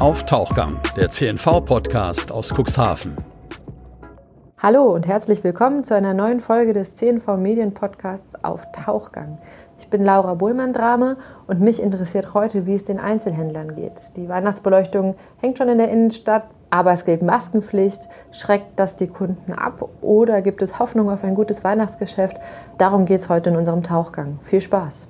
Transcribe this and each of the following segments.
auf Tauchgang, der CNV-Podcast aus Cuxhaven. Hallo und herzlich willkommen zu einer neuen Folge des CNV Medien Podcasts auf Tauchgang. Ich bin Laura Bullmann-Drame und mich interessiert heute, wie es den Einzelhändlern geht. Die Weihnachtsbeleuchtung hängt schon in der Innenstadt, aber es gilt Maskenpflicht. Schreckt das die Kunden ab oder gibt es Hoffnung auf ein gutes Weihnachtsgeschäft? Darum geht es heute in unserem Tauchgang. Viel Spaß!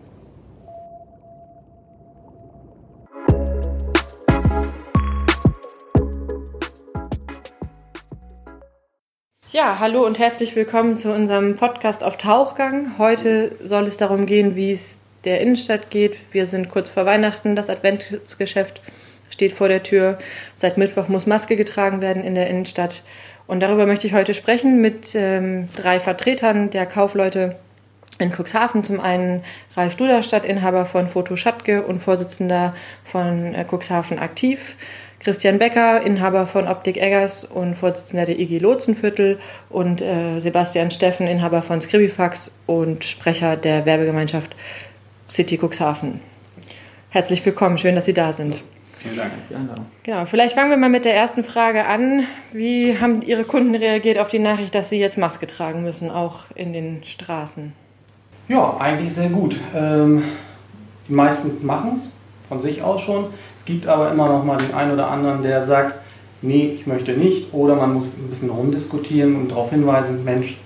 Ja, hallo und herzlich willkommen zu unserem Podcast auf Tauchgang. Heute soll es darum gehen, wie es der Innenstadt geht. Wir sind kurz vor Weihnachten, das Adventsgeschäft steht vor der Tür. Seit Mittwoch muss Maske getragen werden in der Innenstadt. Und darüber möchte ich heute sprechen mit ähm, drei Vertretern der Kaufleute in Cuxhaven. Zum einen Ralf Duderstadt, Inhaber von Foto Schattke und Vorsitzender von äh, Cuxhaven Aktiv. Christian Becker, Inhaber von Optik Eggers und Vorsitzender der IG Lotsenviertel und äh, Sebastian Steffen, Inhaber von Scribifax und Sprecher der Werbegemeinschaft City Cuxhaven. Herzlich willkommen, schön, dass Sie da sind. Vielen Dank für die Einladung. Genau, vielleicht fangen wir mal mit der ersten Frage an. Wie haben Ihre Kunden reagiert auf die Nachricht, dass sie jetzt Maske tragen müssen, auch in den Straßen? Ja, eigentlich sehr gut. Ähm, die meisten machen es von sich aus schon. Es gibt aber immer noch mal den einen oder anderen, der sagt, nee, ich möchte nicht. Oder man muss ein bisschen rumdiskutieren und darauf hinweisen, Mensch,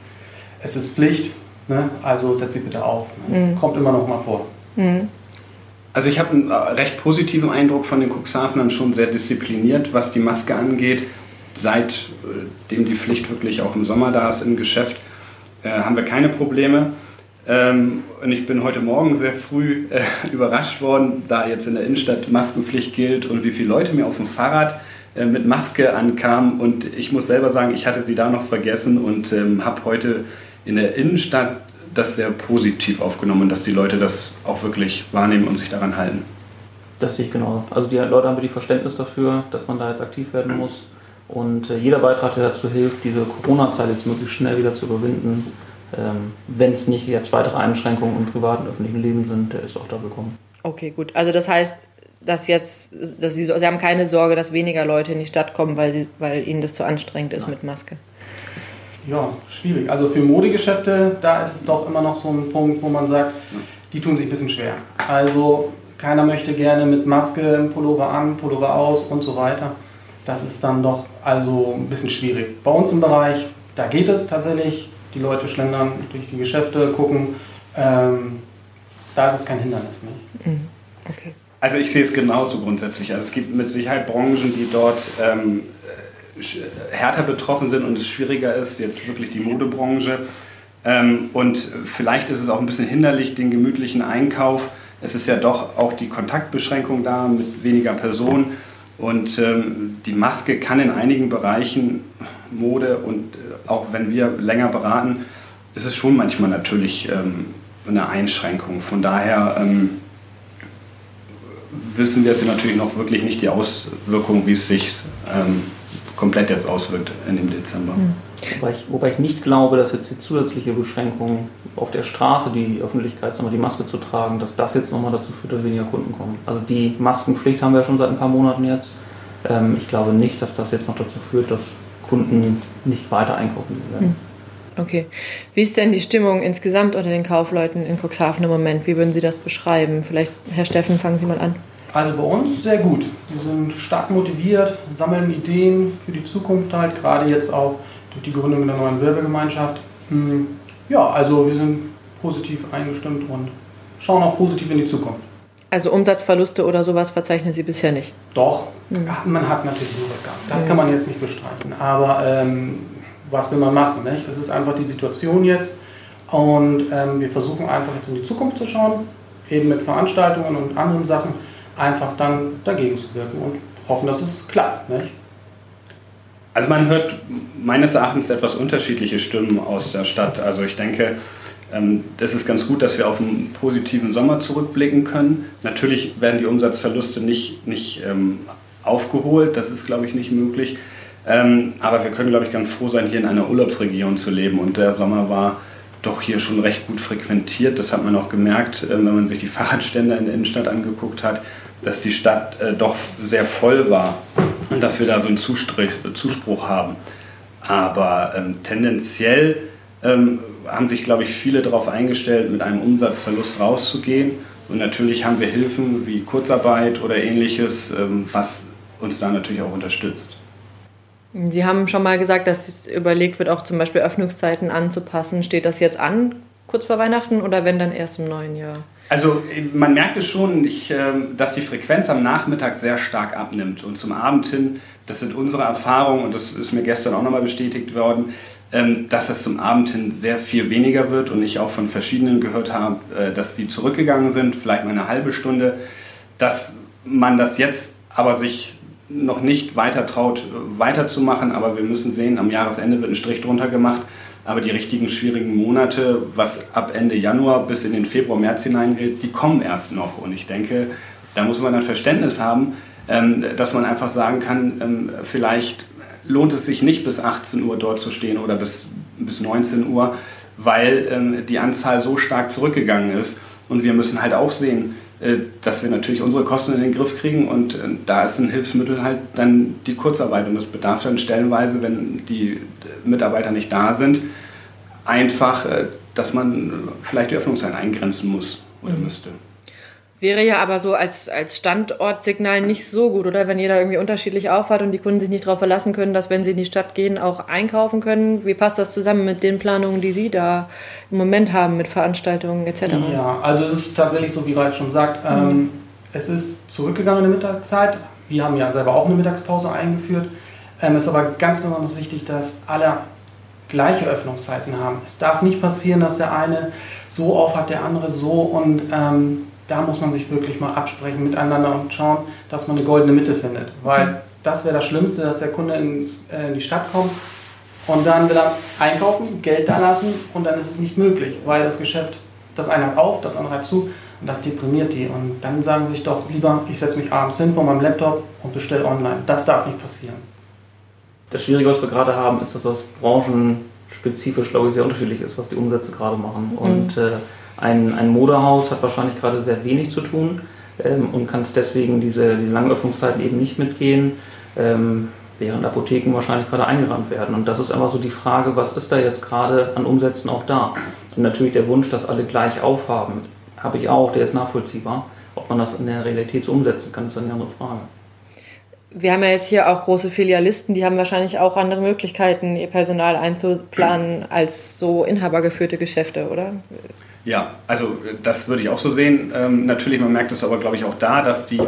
es ist Pflicht, ne? also setz sie bitte auf. Ne? Mhm. Kommt immer noch mal vor. Mhm. Also ich habe einen recht positiven Eindruck von den Cuxhavenern, schon sehr diszipliniert, was die Maske angeht. Seitdem äh, die Pflicht wirklich auch im Sommer da ist im Geschäft, äh, haben wir keine Probleme. Ähm, und ich bin heute Morgen sehr früh äh, überrascht worden, da jetzt in der Innenstadt Maskenpflicht gilt und wie viele Leute mir auf dem Fahrrad äh, mit Maske ankamen. Und ich muss selber sagen, ich hatte sie da noch vergessen und ähm, habe heute in der Innenstadt das sehr positiv aufgenommen, dass die Leute das auch wirklich wahrnehmen und sich daran halten. Das sehe ich genau. Also die Leute haben wirklich Verständnis dafür, dass man da jetzt aktiv werden muss. Und äh, jeder Beitrag, der dazu hilft, diese Corona-Zeit jetzt möglichst schnell wieder zu überwinden, wenn es nicht jetzt weitere Einschränkungen im privaten und öffentlichen Leben sind, der ist auch da willkommen. Okay, gut. Also das heißt, dass jetzt, dass Sie, Sie haben keine Sorge, dass weniger Leute in die Stadt kommen, weil, sie, weil Ihnen das zu anstrengend ist Nein. mit Maske. Ja, schwierig. Also für Modegeschäfte, da ist es doch immer noch so ein Punkt, wo man sagt, die tun sich ein bisschen schwer. Also keiner möchte gerne mit Maske Pullover an, Pullover aus und so weiter. Das ist dann doch also ein bisschen schwierig. Bei uns im Bereich, da geht es tatsächlich. Die Leute schlendern durch die Geschäfte, gucken. Ähm, da ist es kein Hindernis. Nicht? Mhm. Okay. Also ich sehe es genauso grundsätzlich. Also es gibt mit Sicherheit Branchen, die dort ähm, härter betroffen sind und es schwieriger ist, jetzt wirklich die Modebranche. Ähm, und vielleicht ist es auch ein bisschen hinderlich, den gemütlichen Einkauf. Es ist ja doch auch die Kontaktbeschränkung da mit weniger Personen. Und ähm, die Maske kann in einigen Bereichen Mode und äh, auch wenn wir länger beraten, ist es schon manchmal natürlich ähm, eine Einschränkung. Von daher wissen wir es natürlich noch wirklich nicht die Auswirkungen, wie es sich komplett jetzt auswirkt in dem Dezember. Mhm. Wobei ich, wobei ich, nicht glaube, dass jetzt die zusätzliche Beschränkung auf der Straße, die Öffentlichkeit, die Maske zu tragen, dass das jetzt nochmal dazu führt, dass weniger Kunden kommen. Also die Maskenpflicht haben wir ja schon seit ein paar Monaten jetzt. Ähm, ich glaube nicht, dass das jetzt noch dazu führt, dass Kunden nicht weiter einkaufen werden. Mhm. Okay. Wie ist denn die Stimmung insgesamt unter den Kaufleuten in Cuxhaven im Moment? Wie würden Sie das beschreiben? Vielleicht, Herr Steffen, fangen Sie mal an. Also bei uns sehr gut. Wir sind stark motiviert, sammeln Ideen für die Zukunft halt, gerade jetzt auch durch die Gründung der neuen Werbegemeinschaft. Hm, ja, also wir sind positiv eingestimmt und schauen auch positiv in die Zukunft. Also Umsatzverluste oder sowas verzeichnen Sie bisher nicht? Doch, mhm. man hat natürlich Rückgang. Das kann man jetzt nicht bestreiten. Aber ähm, was will man machen? Nicht? Das ist einfach die Situation jetzt. Und ähm, wir versuchen einfach jetzt in die Zukunft zu schauen, eben mit Veranstaltungen und anderen Sachen einfach dann dagegen zu wirken und hoffen, dass es klappt. Nicht? Also man hört meines Erachtens etwas unterschiedliche Stimmen aus der Stadt. Also ich denke, das ist ganz gut, dass wir auf einen positiven Sommer zurückblicken können. Natürlich werden die Umsatzverluste nicht, nicht ähm, aufgeholt, das ist, glaube ich, nicht möglich. Ähm, aber wir können, glaube ich, ganz froh sein, hier in einer Urlaubsregion zu leben. Und der Sommer war doch hier schon recht gut frequentiert. Das hat man auch gemerkt, wenn man sich die Fahrradstände in der Innenstadt angeguckt hat, dass die Stadt äh, doch sehr voll war und dass wir da so einen Zuspruch haben. Aber ähm, tendenziell ähm, haben sich, glaube ich, viele darauf eingestellt, mit einem Umsatzverlust rauszugehen. Und natürlich haben wir Hilfen wie Kurzarbeit oder ähnliches, ähm, was uns da natürlich auch unterstützt. Sie haben schon mal gesagt, dass überlegt wird, auch zum Beispiel Öffnungszeiten anzupassen. Steht das jetzt an, kurz vor Weihnachten oder wenn dann erst im neuen Jahr? Also man merkt es schon, ich, ähm, dass die Frequenz am Nachmittag sehr stark abnimmt und zum Abend hin, das sind unsere Erfahrungen und das ist mir gestern auch nochmal bestätigt worden, dass das zum Abend hin sehr viel weniger wird und ich auch von verschiedenen gehört habe, äh, dass sie zurückgegangen sind, vielleicht mal eine halbe Stunde, dass man das jetzt aber sich noch nicht weiter traut, weiterzumachen, aber wir müssen sehen, am Jahresende wird ein Strich drunter gemacht. Aber die richtigen schwierigen Monate, was ab Ende Januar bis in den Februar, März hineingeht, die kommen erst noch. Und ich denke, da muss man dann Verständnis haben, ähm, dass man einfach sagen kann, ähm, vielleicht lohnt es sich nicht bis 18 Uhr dort zu stehen oder bis, bis 19 Uhr, weil ähm, die Anzahl so stark zurückgegangen ist. Und wir müssen halt auch sehen, äh, dass wir natürlich unsere Kosten in den Griff kriegen und äh, da ist ein Hilfsmittel halt dann die Kurzarbeit und das bedarf dann stellenweise, wenn die Mitarbeiter nicht da sind, einfach, äh, dass man vielleicht die Öffnungszeit eingrenzen muss oder mhm. müsste. Wäre ja aber so als, als Standortsignal nicht so gut, oder? Wenn jeder irgendwie unterschiedlich auffahrt und die Kunden sich nicht darauf verlassen können, dass, wenn sie in die Stadt gehen, auch einkaufen können. Wie passt das zusammen mit den Planungen, die Sie da im Moment haben mit Veranstaltungen etc.? Ja, also es ist tatsächlich so, wie Ralf schon sagt, mhm. ähm, es ist zurückgegangen in der Mittagszeit. Wir haben ja selber auch eine Mittagspause eingeführt. Ähm, es ist aber ganz besonders wichtig, dass alle gleiche Öffnungszeiten haben. Es darf nicht passieren, dass der eine so auf hat, der andere so und ähm, da muss man sich wirklich mal absprechen miteinander und schauen, dass man eine goldene Mitte findet. Weil mhm. das wäre das Schlimmste, dass der Kunde in, äh, in, die Stadt kommt und dann will er einkaufen, Geld da lassen und dann ist es nicht möglich, weil das Geschäft, das eine hat auf, das andere hat zu und das deprimiert die. Und dann sagen sie sich doch lieber, ich setze mich abends hin vor meinem Laptop und bestelle online. Das darf nicht passieren. Das Schwierige, was wir gerade haben, ist, dass das branchenspezifisch, glaube ich, sehr unterschiedlich ist, was die Umsätze gerade machen. Mhm. Und äh, ein, ein Modehaus hat wahrscheinlich gerade sehr wenig zu tun ähm, und kann es deswegen diese, diese langen Öffnungszeiten eben nicht mitgehen, ähm, während Apotheken wahrscheinlich gerade eingerannt werden. Und das ist einfach so die Frage, was ist da jetzt gerade an Umsätzen auch da? Und natürlich der Wunsch, dass alle gleich aufhaben, habe ich auch, der ist nachvollziehbar. Ob man das in der Realität so umsetzen kann, ist dann eine andere Frage. Wir haben ja jetzt hier auch große Filialisten, die haben wahrscheinlich auch andere Möglichkeiten, ihr Personal einzuplanen als so inhabergeführte Geschäfte, oder? Ja, also das würde ich auch so sehen. Ähm, natürlich, man merkt es aber, glaube ich, auch da, dass die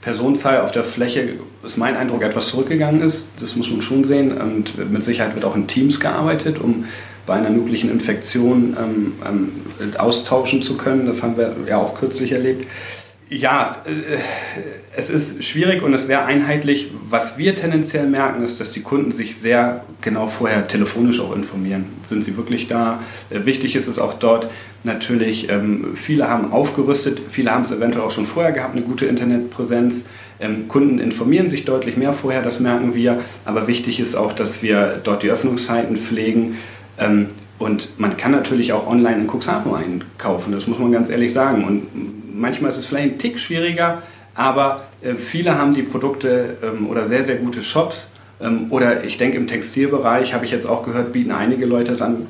Personenzahl auf der Fläche, ist mein Eindruck, etwas zurückgegangen ist. Das muss man schon sehen. Und mit Sicherheit wird auch in Teams gearbeitet, um bei einer möglichen Infektion ähm, ähm, austauschen zu können. Das haben wir ja auch kürzlich erlebt. Ja, äh, es ist schwierig und es wäre einheitlich. Was wir tendenziell merken, ist, dass die Kunden sich sehr genau vorher telefonisch auch informieren. Sind sie wirklich da? Äh, wichtig ist es auch dort natürlich, ähm, viele haben aufgerüstet, viele haben es eventuell auch schon vorher gehabt, eine gute Internetpräsenz. Ähm, Kunden informieren sich deutlich mehr vorher, das merken wir. Aber wichtig ist auch, dass wir dort die Öffnungszeiten pflegen. Ähm, und man kann natürlich auch online in Cuxhaven einkaufen, das muss man ganz ehrlich sagen. Und manchmal ist es vielleicht ein Tick schwieriger, aber äh, viele haben die Produkte ähm, oder sehr, sehr gute Shops. Ähm, oder ich denke, im Textilbereich habe ich jetzt auch gehört, bieten einige Leute es an.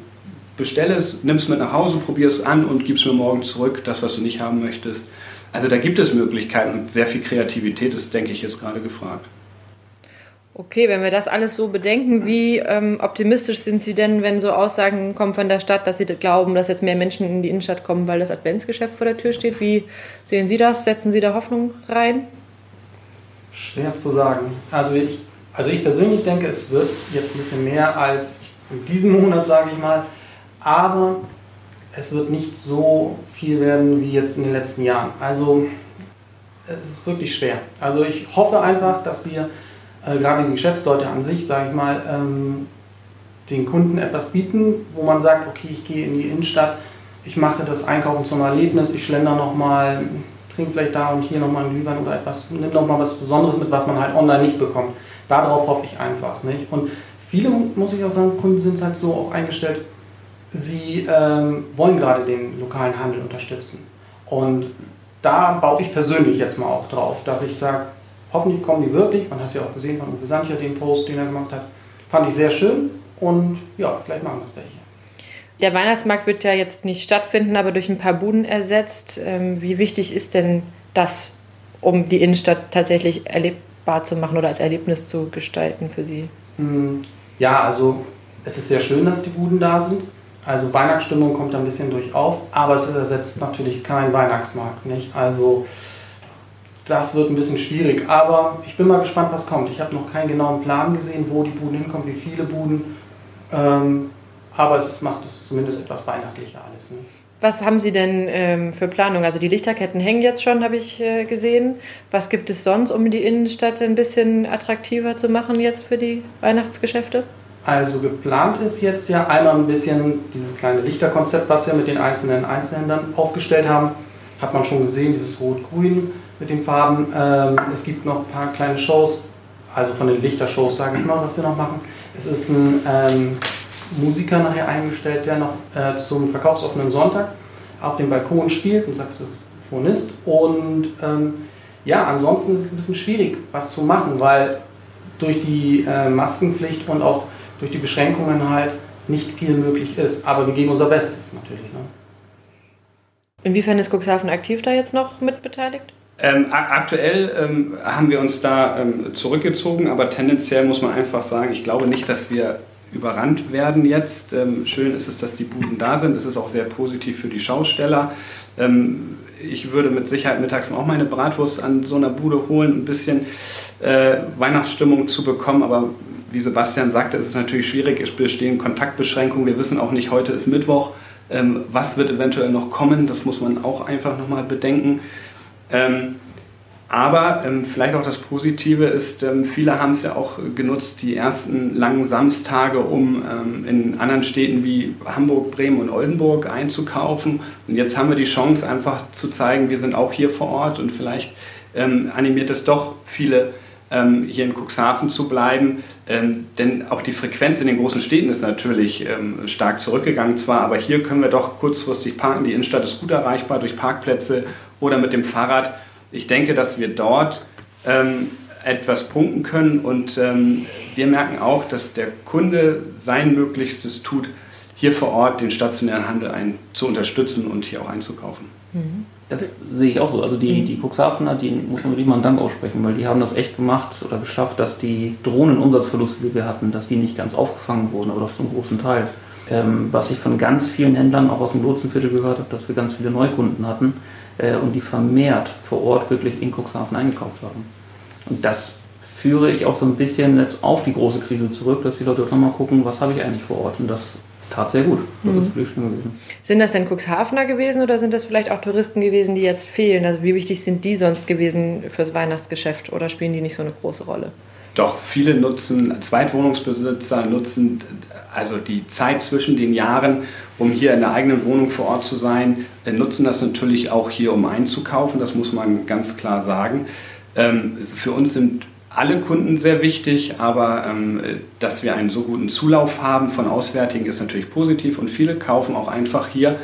Bestell es, nimm es mit nach Hause, probier es an und gib es mir morgen zurück, das, was du nicht haben möchtest. Also da gibt es Möglichkeiten und sehr viel Kreativität ist, denke ich, jetzt gerade gefragt. Okay, wenn wir das alles so bedenken, wie ähm, optimistisch sind Sie denn, wenn so Aussagen kommen von der Stadt, dass Sie glauben, dass jetzt mehr Menschen in die Innenstadt kommen, weil das Adventsgeschäft vor der Tür steht? Wie sehen Sie das? Setzen Sie da Hoffnung rein? Schwer zu sagen. Also ich, also ich persönlich denke, es wird jetzt ein bisschen mehr als in diesem Monat, sage ich mal. Aber es wird nicht so viel werden wie jetzt in den letzten Jahren. Also es ist wirklich schwer. Also ich hoffe einfach, dass wir äh, gerade die Geschäftsleute an sich, sage ich mal, ähm, den Kunden etwas bieten, wo man sagt, okay, ich gehe in die Innenstadt, ich mache das Einkaufen zum Erlebnis, ich schlender nochmal, trinke vielleicht da und hier nochmal einen Glühwein oder etwas, nimm nochmal was Besonderes mit, was man halt online nicht bekommt. Darauf hoffe ich einfach. Nicht? Und viele, muss ich auch sagen, Kunden sind halt so auch eingestellt, sie ähm, wollen gerade den lokalen Handel unterstützen. Und da baue ich persönlich jetzt mal auch drauf, dass ich sage, hoffentlich kommen die wirklich. Man hat es ja auch gesehen von Uwe Sancher, den Post, den er gemacht hat. Fand ich sehr schön und ja, vielleicht machen wir es welche. Der Weihnachtsmarkt wird ja jetzt nicht stattfinden, aber durch ein paar Buden ersetzt. Ähm, wie wichtig ist denn das, um die Innenstadt tatsächlich erlebbar zu machen oder als Erlebnis zu gestalten für Sie? Hm, ja, also es ist sehr schön, dass die Buden da sind. Also Weihnachtsstimmung kommt ein bisschen durch auf, aber es ersetzt natürlich keinen Weihnachtsmarkt, nicht? Also das wird ein bisschen schwierig, aber ich bin mal gespannt, was kommt. Ich habe noch keinen genauen Plan gesehen, wo die Buden hinkommen, wie viele Buden. Ähm, aber es macht es zumindest etwas weihnachtlicher alles. Ne? Was haben Sie denn ähm, für Planung? Also die Lichterketten hängen jetzt schon, habe ich äh, gesehen. Was gibt es sonst, um die Innenstadt ein bisschen attraktiver zu machen jetzt für die Weihnachtsgeschäfte? Also geplant ist jetzt ja einmal ein bisschen dieses kleine Lichterkonzept, was wir mit den einzelnen Einzelhändlern aufgestellt haben. Hat man schon gesehen, dieses Rot-Grün mit den Farben. Ähm, es gibt noch ein paar kleine Shows, also von den Lichtershows sage ich mal, was wir noch machen. Es ist ein ähm, Musiker nachher eingestellt, der noch äh, zum verkaufsoffenen Sonntag auf dem Balkon spielt, ein Saxophonist. Und ähm, ja, ansonsten ist es ein bisschen schwierig, was zu machen, weil durch die äh, Maskenpflicht und auch durch die Beschränkungen halt nicht viel möglich ist. Aber wir geben unser Bestes natürlich. Ne? Inwiefern ist Cuxhaven aktiv da jetzt noch mit beteiligt? Ähm, aktuell ähm, haben wir uns da ähm, zurückgezogen, aber tendenziell muss man einfach sagen, ich glaube nicht, dass wir überrannt werden jetzt. Ähm, schön ist es, dass die Buden da sind. Es ist auch sehr positiv für die Schausteller. Ich würde mit Sicherheit mittags auch meine Bratwurst an so einer Bude holen, ein bisschen äh, Weihnachtsstimmung zu bekommen. Aber wie Sebastian sagte, ist es natürlich schwierig. Es bestehen Kontaktbeschränkungen. Wir wissen auch nicht, heute ist Mittwoch. Ähm, was wird eventuell noch kommen? Das muss man auch einfach nochmal bedenken. Ähm, aber ähm, vielleicht auch das Positive ist, ähm, viele haben es ja auch genutzt, die ersten langen Samstage, um ähm, in anderen Städten wie Hamburg, Bremen und Oldenburg einzukaufen. Und jetzt haben wir die Chance, einfach zu zeigen, wir sind auch hier vor Ort und vielleicht ähm, animiert es doch viele, ähm, hier in Cuxhaven zu bleiben. Ähm, denn auch die Frequenz in den großen Städten ist natürlich stark zurückgegangen zwar, aber hier können wir doch kurzfristig parken. Die Innenstadt ist gut erreichbar durch Parkplätze oder mit dem Fahrrad ich denke, dass wir dort ähm, etwas punkten können und ähm, wir merken auch, dass der Kunde sein Möglichstes tut, hier vor Ort den stationären Handel ein, zu unterstützen und hier auch einzukaufen. Mhm. Das sehe ich auch so. Also die, mhm. die Cuxhavener, die muss man wirklich mal einen Dank aussprechen, weil die haben das echt gemacht oder geschafft, dass die Drohnenumsatzverluste, die wir hatten, dass die nicht ganz aufgefangen wurden, aber doch zum großen Teil. Ähm, was ich von ganz vielen Händlern auch aus dem Lotsenviertel gehört habe, dass wir ganz viele Neukunden hatten, und die vermehrt vor Ort wirklich in Cuxhaven eingekauft haben. Und das führe ich auch so ein bisschen jetzt auf die große Krise zurück, dass die Leute auch mal gucken, was habe ich eigentlich vor Ort. Und das tat sehr gut. Das mhm. ist schön gewesen. Sind das denn Cuxhavener gewesen oder sind das vielleicht auch Touristen gewesen, die jetzt fehlen? Also wie wichtig sind die sonst gewesen fürs Weihnachtsgeschäft oder spielen die nicht so eine große Rolle? Doch, viele nutzen, Zweitwohnungsbesitzer nutzen also die Zeit zwischen den Jahren, um hier in der eigenen Wohnung vor Ort zu sein, äh, nutzen das natürlich auch hier, um einzukaufen. Das muss man ganz klar sagen. Ähm, für uns sind alle Kunden sehr wichtig, aber ähm, dass wir einen so guten Zulauf haben von Auswärtigen ist natürlich positiv und viele kaufen auch einfach hier.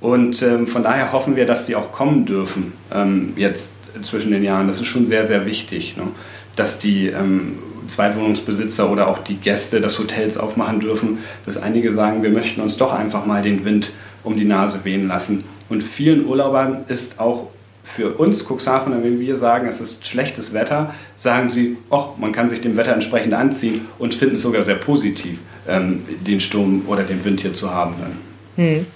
Und ähm, von daher hoffen wir, dass sie auch kommen dürfen jetzt zwischen den Jahren. Das ist schon sehr, sehr wichtig, ne? Dass die Zweitwohnungsbesitzer oder auch die Gäste des Hotels aufmachen dürfen, dass einige sagen, wir möchten uns doch einfach mal den Wind um die Nase wehen lassen. Und vielen Urlaubern ist auch für uns Cuxhaven, wenn wir sagen, es ist schlechtes Wetter, sagen sie, oh, man kann sich dem Wetter entsprechend anziehen und finden es sogar sehr positiv, ähm, den Sturm oder den Wind hier zu haben. Hm.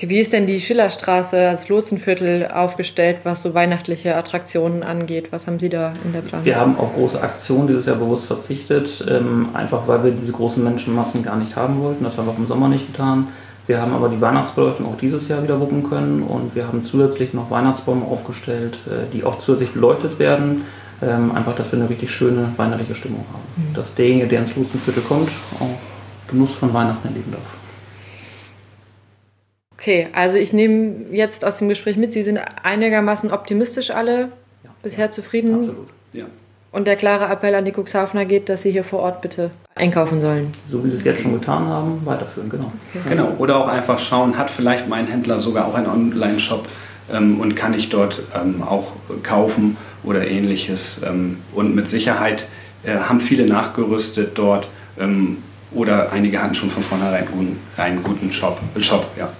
Wie ist denn die Schillerstraße, das Lotsenviertel aufgestellt, was so weihnachtliche Attraktionen angeht? Was haben Sie da in der Planung? Wir haben auf große Aktionen dieses Jahr bewusst verzichtet, ähm, einfach weil wir diese großen Menschenmassen gar nicht haben wollten. Das haben wir auch im Sommer nicht getan. Wir haben aber die Weihnachtsbeleuchtung auch dieses Jahr wieder wuppen können und wir haben zusätzlich noch Weihnachtsbäume aufgestellt, äh, die auch zusätzlich beleuchtet werden. Ähm, einfach, dass wir eine richtig schöne weihnachtliche Stimmung haben. Mhm. Dass derjenige, der ins Lotsenviertel kommt, auch Genuss von Weihnachten erleben darf. Okay, also ich nehme jetzt aus dem Gespräch mit, Sie sind einigermaßen optimistisch alle, ja, bisher ja, zufrieden. Absolut, ja. und der klare Appell an die Cuxhavener geht, dass sie hier vor Ort bitte einkaufen sollen. So wie sie es jetzt schon getan haben, weiterführen, genau. Okay. Genau, oder auch einfach schauen, hat vielleicht mein Händler sogar auch einen Online-Shop ähm, und kann ich dort ähm, auch kaufen oder ähnliches. Ähm, und mit Sicherheit äh, haben viele nachgerüstet dort ähm, oder einige hatten schon von vornherein einen guten, einen guten Shop. Shop ja.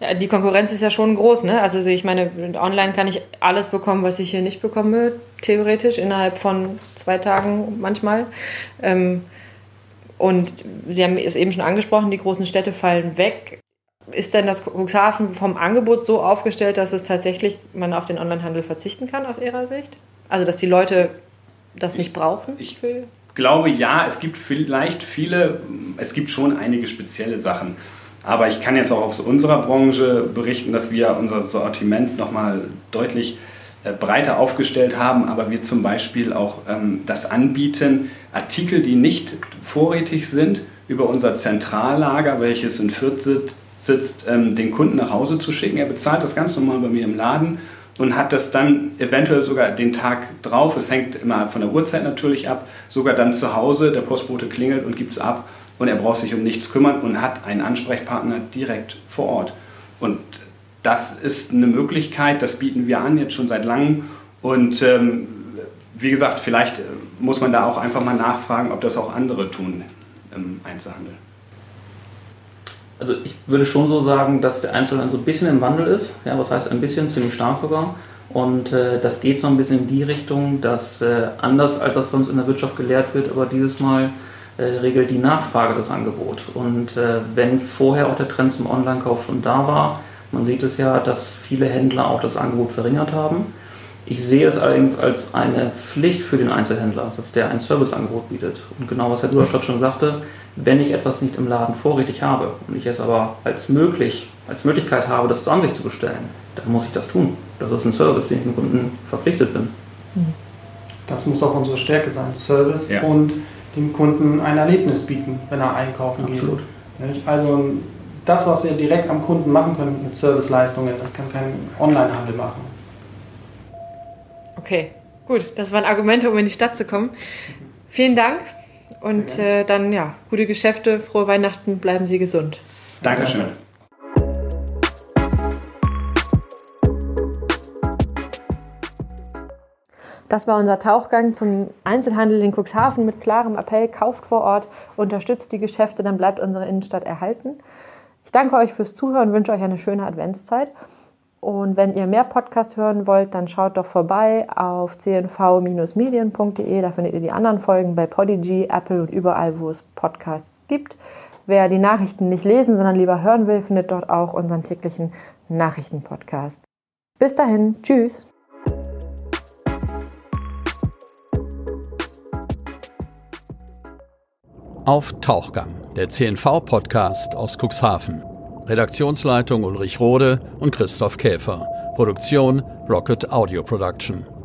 Ja, die Konkurrenz ist ja schon groß, ne? Also ich meine, online kann ich alles bekommen, was ich hier nicht bekomme, theoretisch, innerhalb von zwei Tagen manchmal. Ähm, und Sie haben es eben schon angesprochen, die großen Städte fallen weg. Ist denn das Cuxhaven vom Angebot so aufgestellt, dass es tatsächlich man auf den Onlinehandel verzichten kann aus Ihrer Sicht? Also dass die Leute das nicht brauchen? Ich, ich glaube ja, es gibt vielleicht viele, es gibt schon einige spezielle Sachen. Aber ich kann jetzt auch aus unserer Branche berichten, dass wir unser Sortiment nochmal deutlich äh, breiter aufgestellt haben, aber wir zum Beispiel auch ähm, das anbieten, Artikel, die nicht vorrätig sind, über unser Zentrallager, welches in Fürth sitzt, ähm, den Kunden nach Hause zu schicken. Er bezahlt das ganz normal bei mir im Laden und hat das dann eventuell sogar den Tag drauf, es hängt immer von der Uhrzeit natürlich ab, sogar dann zu Hause, der Postbote klingelt und gibt es ab und er braucht sich um nichts kümmern und hat einen Ansprechpartner direkt vor Ort. Und das ist eine Möglichkeit, das bieten wir an jetzt schon seit langem. Und ähm, wie gesagt, vielleicht äh, muss man da auch einfach mal nachfragen, ob das auch andere tun im Einzelhandel. Also ich würde schon so sagen, dass der Einzelhandel so ein bisschen im Wandel ist. Ja, was heißt ein bisschen, ziemlich stark sogar. Und äh, das geht so ein bisschen in die Richtung, dass äh, anders als das sonst in der Wirtschaft gelehrt wird, aber dieses Mal äh, regelt die Nachfrage das Angebot. Und äh, wenn vorher auch der Trend zum Online-Kauf schon da war, man sieht es ja, dass viele Händler auch das Angebot verringert haben. Ich sehe es allerdings als eine Pflicht für den Einzelhändler, dass der ein Serviceangebot bietet. Und genau was Herr Duderstadt schon sagte, wenn ich etwas nicht im Laden vorrätig habe und ich es aber als möglich, als Möglichkeit habe, das zu Ansicht zu bestellen, dann muss ich das tun. Das ist ein Service, den ich dem Kunden verpflichtet bin. Das muss auch unsere Stärke sein. Service ja. und dem Kunden ein Erlebnis bieten, wenn er einkaufen Absolut. geht. Also das, was wir direkt am Kunden machen können mit Serviceleistungen, das kann kein Onlinehandel machen. Okay, gut. Das waren Argumente, um in die Stadt zu kommen. Vielen Dank und äh, dann ja, gute Geschäfte, frohe Weihnachten, bleiben Sie gesund. Dankeschön. Das war unser Tauchgang zum Einzelhandel in Cuxhaven mit klarem Appell, kauft vor Ort, unterstützt die Geschäfte, dann bleibt unsere Innenstadt erhalten. Ich danke euch fürs Zuhören und wünsche euch eine schöne Adventszeit. Und wenn ihr mehr Podcast hören wollt, dann schaut doch vorbei auf cnv-medien.de. Da findet ihr die anderen Folgen bei Podigy, Apple und überall, wo es Podcasts gibt. Wer die Nachrichten nicht lesen, sondern lieber hören will, findet dort auch unseren täglichen Nachrichtenpodcast. Bis dahin, tschüss. Auf Tauchgang, der CNV-Podcast aus Cuxhaven. Redaktionsleitung Ulrich Rode und Christoph Käfer. Produktion Rocket Audio Production.